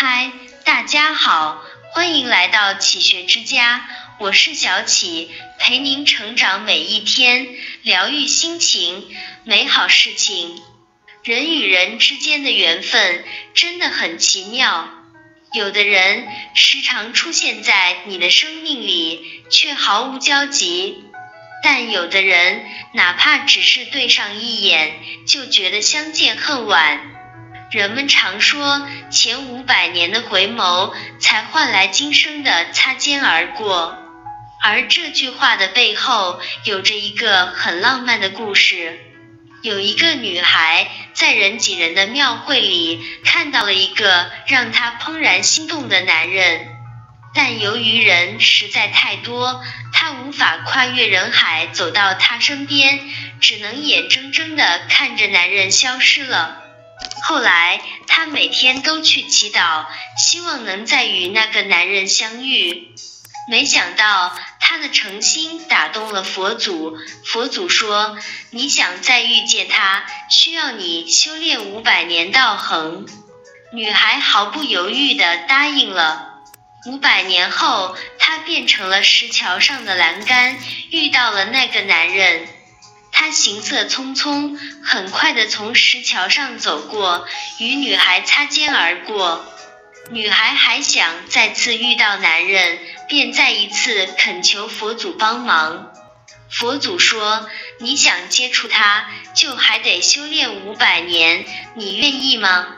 嗨，大家好，欢迎来到启学之家，我是小启，陪您成长每一天，疗愈心情，美好事情。人与人之间的缘分真的很奇妙，有的人时常出现在你的生命里，却毫无交集；但有的人哪怕只是对上一眼，就觉得相见恨晚。人们常说，前五百年的回眸，才换来今生的擦肩而过。而这句话的背后，有着一个很浪漫的故事。有一个女孩在人挤人的庙会里，看到了一个让她怦然心动的男人，但由于人实在太多，她无法跨越人海走到他身边，只能眼睁睁地看着男人消失了。后来，她每天都去祈祷，希望能再与那个男人相遇。没想到，他的诚心打动了佛祖。佛祖说：“你想再遇见他，需要你修炼五百年道行。”女孩毫不犹豫地答应了。五百年后，她变成了石桥上的栏杆，遇到了那个男人。他行色匆匆，很快的从石桥上走过，与女孩擦肩而过。女孩还想再次遇到男人，便再一次恳求佛祖帮忙。佛祖说：“你想接触他，就还得修炼五百年，你愿意吗？”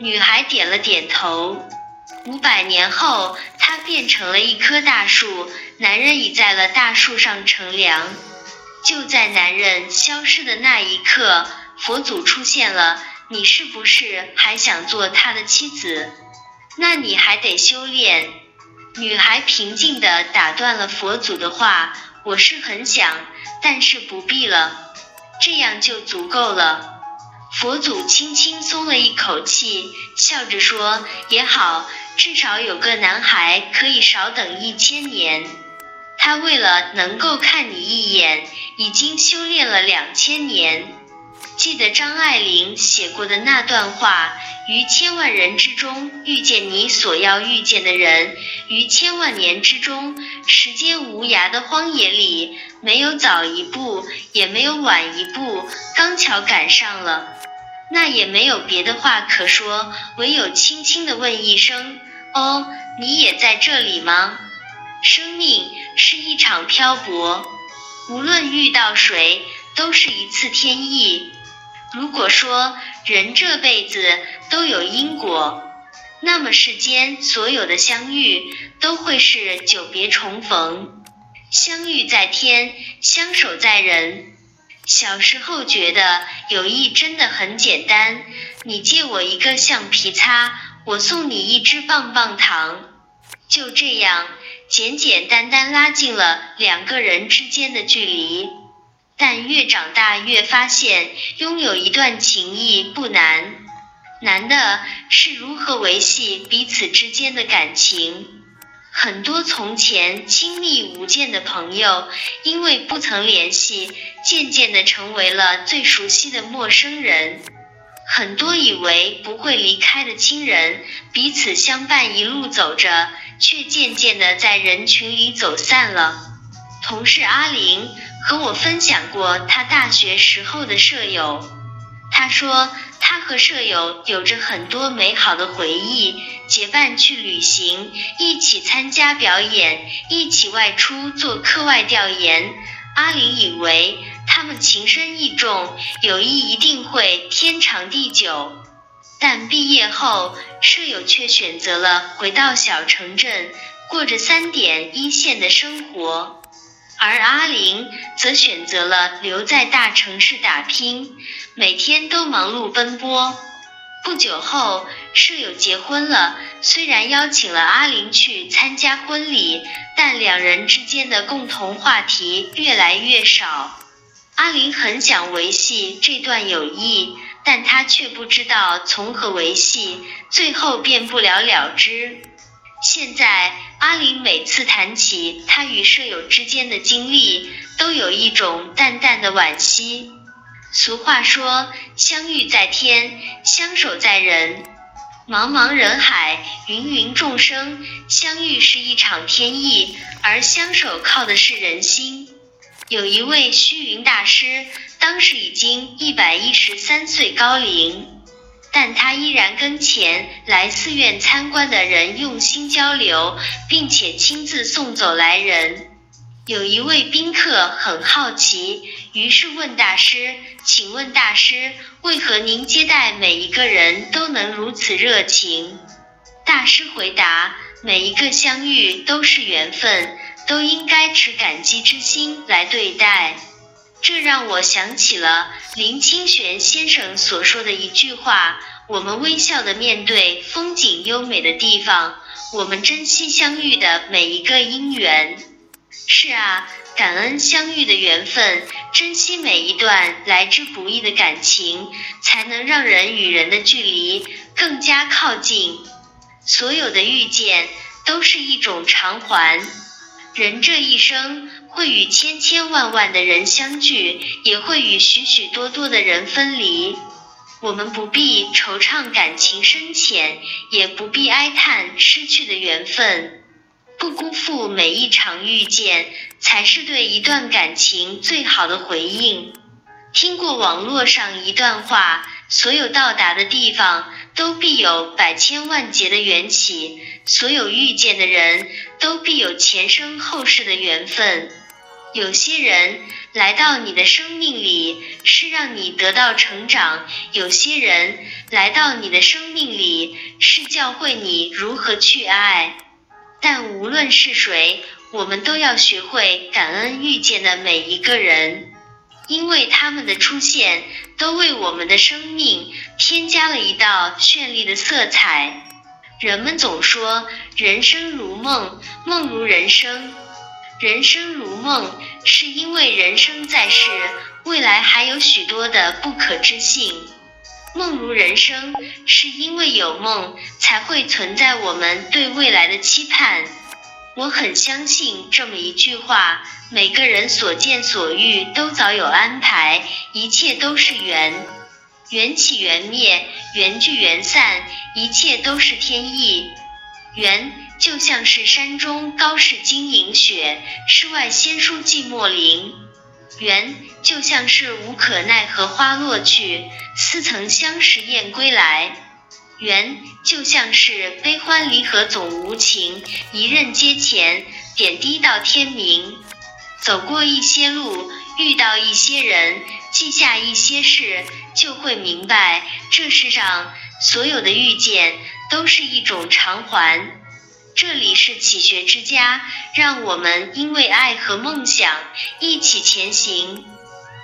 女孩点了点头。五百年后，她变成了一棵大树，男人倚在了大树上乘凉。就在男人消失的那一刻，佛祖出现了。你是不是还想做他的妻子？那你还得修炼。女孩平静地打断了佛祖的话：“我是很想，但是不必了，这样就足够了。”佛祖轻轻松了一口气，笑着说：“也好，至少有个男孩可以少等一千年。”他为了能够看你一眼，已经修炼了两千年。记得张爱玲写过的那段话：于千万人之中遇见你所要遇见的人，于千万年之中，时间无涯的荒野里，没有早一步，也没有晚一步，刚巧赶上了。那也没有别的话可说，唯有轻轻的问一声：哦，你也在这里吗？生命是场漂泊，无论遇到谁，都是一次天意。如果说人这辈子都有因果，那么世间所有的相遇都会是久别重逢。相遇在天，相守在人。小时候觉得友谊真的很简单，你借我一个橡皮擦，我送你一支棒棒糖，就这样。简简单单拉近了两个人之间的距离，但越长大越发现，拥有一段情谊不难，难的是如何维系彼此之间的感情。很多从前亲密无间的朋友，因为不曾联系，渐渐的成为了最熟悉的陌生人。很多以为不会离开的亲人，彼此相伴一路走着，却渐渐的在人群里走散了。同事阿玲和我分享过她大学时候的舍友，她说她和舍友有着很多美好的回忆，结伴去旅行，一起参加表演，一起外出做课外调研。阿玲以为。他们情深意重，友谊一定会天长地久。但毕业后，舍友却选择了回到小城镇，过着三点一线的生活，而阿玲则选择了留在大城市打拼，每天都忙碌奔波。不久后，舍友结婚了，虽然邀请了阿玲去参加婚礼，但两人之间的共同话题越来越少。阿玲很想维系这段友谊，但她却不知道从何维系，最后便不了了之。现在，阿玲每次谈起她与舍友之间的经历，都有一种淡淡的惋惜。俗话说，相遇在天，相守在人。茫茫人海，芸芸众生，相遇是一场天意，而相守靠的是人心。有一位虚云大师，当时已经一百一十三岁高龄，但他依然跟前来寺院参观的人用心交流，并且亲自送走来人。有一位宾客很好奇，于是问大师：“请问大师，为何您接待每一个人都能如此热情？”大师回答：“每一个相遇都是缘分，都应该持感激之心来对待。”这让我想起了林清玄先生所说的一句话：“我们微笑的面对风景优美的地方，我们珍惜相遇的每一个因缘。”是啊，感恩相遇的缘分，珍惜每一段来之不易的感情，才能让人与人的距离更加靠近。所有的遇见都是一种偿还。人这一生会与千千万万的人相聚，也会与许许多多的人分离。我们不必惆怅感情深浅，也不必哀叹失去的缘分。不辜负每一场遇见，才是对一段感情最好的回应。听过网络上一段话：所有到达的地方，都必有百千万劫的缘起；所有遇见的人，都必有前生后世的缘分。有些人来到你的生命里，是让你得到成长；有些人来到你的生命里，是教会你如何去爱。但无论是谁，我们都要学会感恩遇见的每一个人，因为他们的出现都为我们的生命添加了一道绚丽的色彩。人们总说人生如梦，梦如人生。人生如梦，是因为人生在世，未来还有许多的不可知性。梦如人生，是因为有梦才会存在我们对未来的期盼。我很相信这么一句话：每个人所见所遇都早有安排，一切都是缘，缘起缘灭，缘聚缘散，一切都是天意。缘就像是山中高士金银雪，世外仙姝寂寞林。缘就像是无可奈何花落去，似曾相识燕归来。缘就像是悲欢离合总无情，一任阶前，点滴到天明。走过一些路，遇到一些人，记下一些事，就会明白，这世上所有的遇见都是一种偿还。这里是启学之家，让我们因为爱和梦想一起前行。